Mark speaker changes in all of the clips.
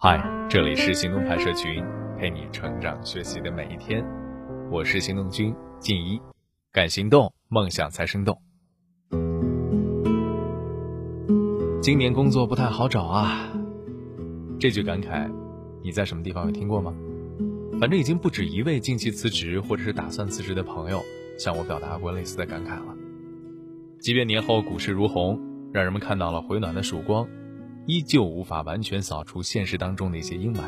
Speaker 1: 嗨，这里是行动派社群，陪你成长学习的每一天。我是行动君静一，敢行动，梦想才生动。今年工作不太好找啊，这句感慨，你在什么地方有听过吗？反正已经不止一位近期辞职或者是打算辞职的朋友向我表达过类似的感慨了。即便年后股市如虹，让人们看到了回暖的曙光。依旧无法完全扫除现实当中的一些阴霾。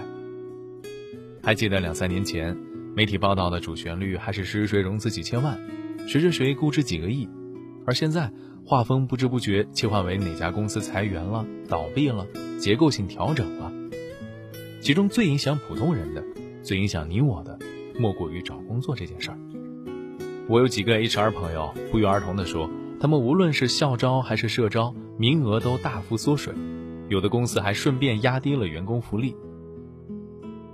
Speaker 1: 还记得两三年前，媒体报道的主旋律还是谁谁融资几千万，谁谁谁估值几个亿，而现在画风不知不觉切换为哪家公司裁员了、倒闭了、结构性调整了。其中最影响普通人的、最影响你我的，莫过于找工作这件事儿。我有几个 HR 朋友不约而同地说，他们无论是校招还是社招，名额都大幅缩水。有的公司还顺便压低了员工福利。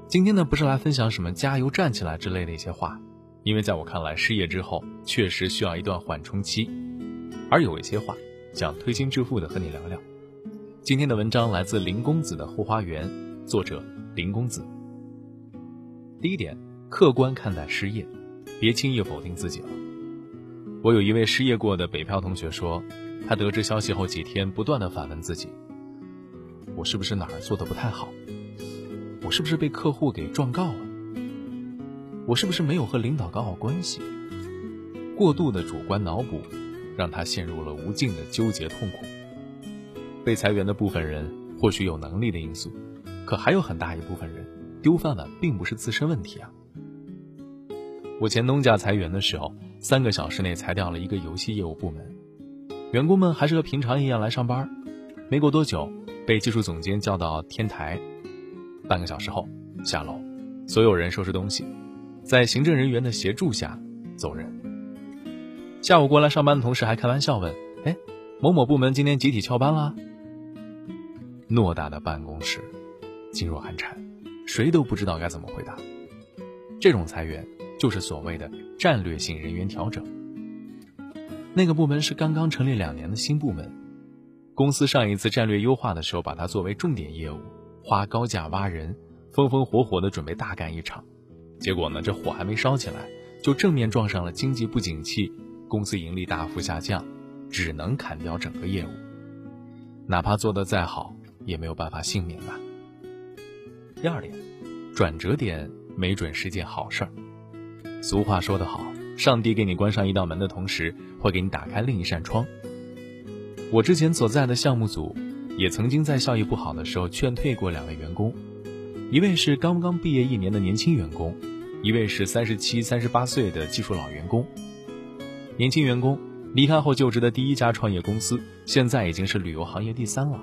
Speaker 1: 今天呢，不是来分享什么“加油，站起来”之类的一些话，因为在我看来，失业之后确实需要一段缓冲期。而有一些话，想推心置腹的和你聊聊。今天的文章来自林公子的后花园，作者林公子。第一点，客观看待失业，别轻易否定自己了。我有一位失业过的北漂同学说，他得知消息后几天，不断的反问自己。我是不是哪儿做的不太好？我是不是被客户给状告了？我是不是没有和领导搞好关系？过度的主观脑补，让他陷入了无尽的纠结痛苦。被裁员的部分人或许有能力的因素，可还有很大一部分人丢饭碗并不是自身问题啊。我前东家裁员的时候，三个小时内裁掉了一个游戏业务部门，员工们还是和平常一样来上班，没过多久。被技术总监叫到天台，半个小时后下楼，所有人收拾东西，在行政人员的协助下走人。下午过来上班的同事还开玩笑问：“哎，某某部门今天集体翘班了？”偌大的办公室噤若寒蝉，谁都不知道该怎么回答。这种裁员就是所谓的战略性人员调整。那个部门是刚刚成立两年的新部门。公司上一次战略优化的时候，把它作为重点业务，花高价挖人，风风火火的准备大干一场。结果呢，这火还没烧起来，就正面撞上了经济不景气，公司盈利大幅下降，只能砍掉整个业务。哪怕做得再好，也没有办法幸免吧。第二点，转折点没准是件好事儿。俗话说得好，上帝给你关上一道门的同时，会给你打开另一扇窗。我之前所在的项目组，也曾经在效益不好的时候劝退过两位员工，一位是刚刚毕业一年的年轻员工，一位是三十七、三十八岁的技术老员工。年轻员工离开后就职的第一家创业公司，现在已经是旅游行业第三了。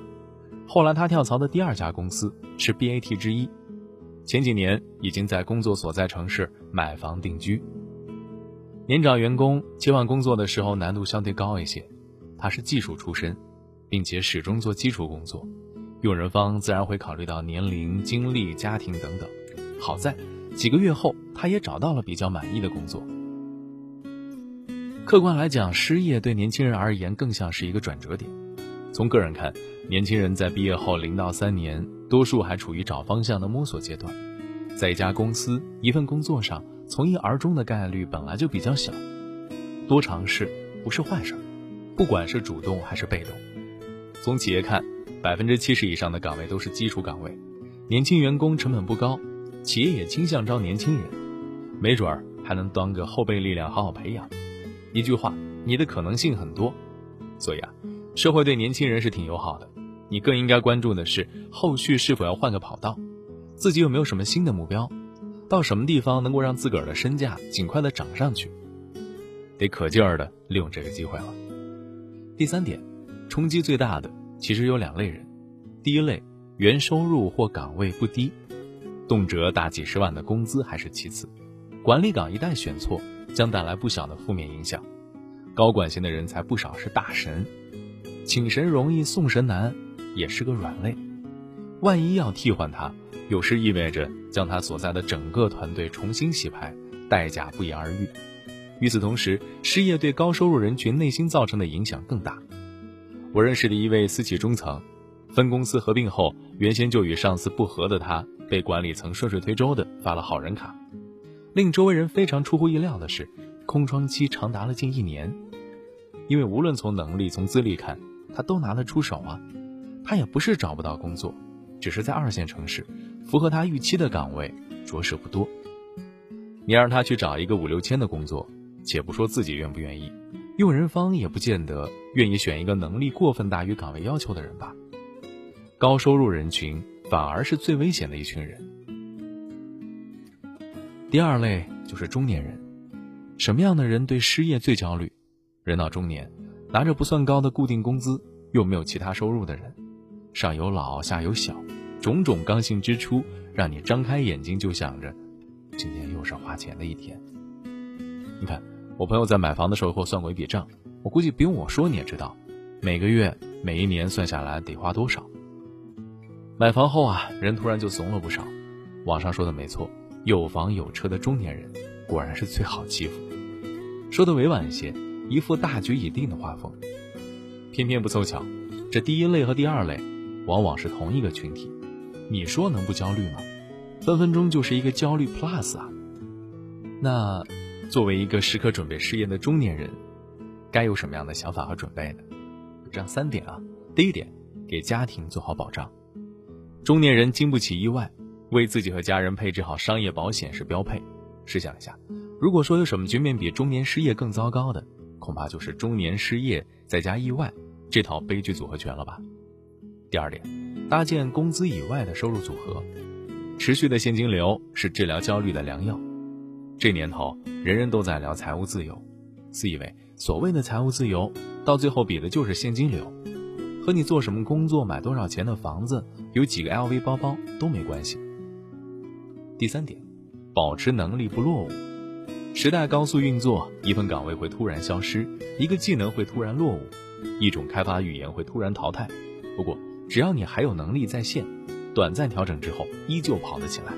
Speaker 1: 后来他跳槽的第二家公司是 BAT 之一，前几年已经在工作所在城市买房定居。年长员工切换工作的时候难度相对高一些。他是技术出身，并且始终做基础工作，用人方自然会考虑到年龄、经历、家庭等等。好在几个月后，他也找到了比较满意的工作。客观来讲，失业对年轻人而言更像是一个转折点。从个人看，年轻人在毕业后零到三年，多数还处于找方向的摸索阶段，在一家公司一份工作上从一而终的概率本来就比较小，多尝试不是坏事。不管是主动还是被动，从企业看，百分之七十以上的岗位都是基础岗位，年轻员工成本不高，企业也倾向招年轻人，没准儿还能当个后备力量好好培养。一句话，你的可能性很多。所以啊，社会对年轻人是挺友好的，你更应该关注的是后续是否要换个跑道，自己有没有什么新的目标，到什么地方能够让自个儿的身价尽快的涨上去，得可劲儿的利用这个机会了。第三点，冲击最大的其实有两类人。第一类，原收入或岗位不低，动辄大几十万的工资还是其次，管理岗一旦选错，将带来不小的负面影响。高管型的人才不少是大神，请神容易送神难，也是个软肋。万一要替换他，有时意味着将他所在的整个团队重新洗牌，代价不言而喻。与此同时，失业对高收入人群内心造成的影响更大。我认识的一位私企中层，分公司合并后，原先就与上司不和的他，被管理层顺水推舟的发了好人卡。令周围人非常出乎意料的是，空窗期长达了近一年。因为无论从能力、从资历看，他都拿得出手啊。他也不是找不到工作，只是在二线城市，符合他预期的岗位着实不多。你让他去找一个五六千的工作，且不说自己愿不愿意，用人方也不见得愿意选一个能力过分大于岗位要求的人吧。高收入人群反而是最危险的一群人。第二类就是中年人，什么样的人对失业最焦虑？人到中年，拿着不算高的固定工资，又没有其他收入的人，上有老下有小，种种刚性支出，让你张开眼睛就想着。今天又是花钱的一天。你看，我朋友在买房的时候给我算过一笔账，我估计不用我说你也知道，每个月、每一年算下来得花多少。买房后啊，人突然就怂了不少。网上说的没错，有房有车的中年人果然是最好欺负。说的委婉一些，一副大局已定的画风。偏偏不凑巧，这第一类和第二类，往往是同一个群体。你说能不焦虑吗？分分钟就是一个焦虑 plus 啊！那作为一个时刻准备失业的中年人，该有什么样的想法和准备呢？这样三点啊。第一点，给家庭做好保障。中年人经不起意外，为自己和家人配置好商业保险是标配。试想一下，如果说有什么局面比中年失业更糟糕的，恐怕就是中年失业再加意外这套悲剧组合拳了吧。第二点，搭建工资以外的收入组合。持续的现金流是治疗焦虑的良药。这年头，人人都在聊财务自由，自以为所谓的财务自由，到最后比的就是现金流，和你做什么工作、买多少钱的房子、有几个 LV 包包都没关系。第三点，保持能力不落伍。时代高速运作，一份岗位会突然消失，一个技能会突然落伍，一种开发语言会突然淘汰。不过，只要你还有能力在线。短暂调整之后，依旧跑得起来，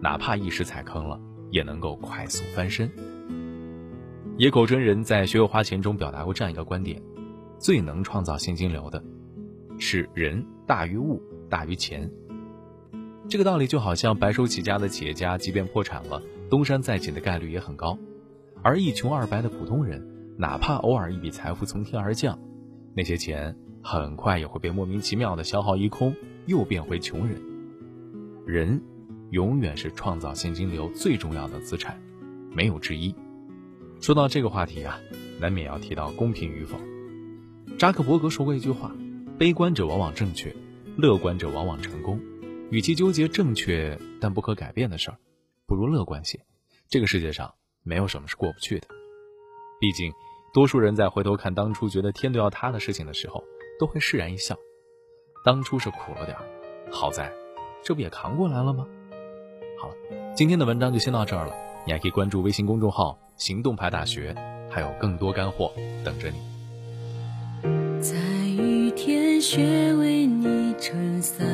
Speaker 1: 哪怕一时踩坑了，也能够快速翻身。野口真人在《学会花钱》中表达过这样一个观点：最能创造现金流的，是人大于物大于钱。这个道理就好像白手起家的企业家，即便破产了，东山再起的概率也很高；而一穷二白的普通人，哪怕偶尔一笔财富从天而降，那些钱很快也会被莫名其妙的消耗一空。又变回穷人。人，永远是创造现金流最重要的资产，没有之一。说到这个话题啊，难免要提到公平与否。扎克伯格说过一句话：“悲观者往往正确，乐观者往往成功。与其纠结正确但不可改变的事儿，不如乐观些。这个世界上没有什么是过不去的。毕竟，多数人在回头看当初觉得天都要塌的事情的时候，都会释然一笑。”当初是苦了点好在，这不也扛过来了吗？好了，今天的文章就先到这儿了。你还可以关注微信公众号“行动派大学”，还有更多干货等着你。
Speaker 2: 在雨天，雪为你撑伞，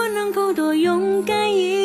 Speaker 2: 我能够多勇敢一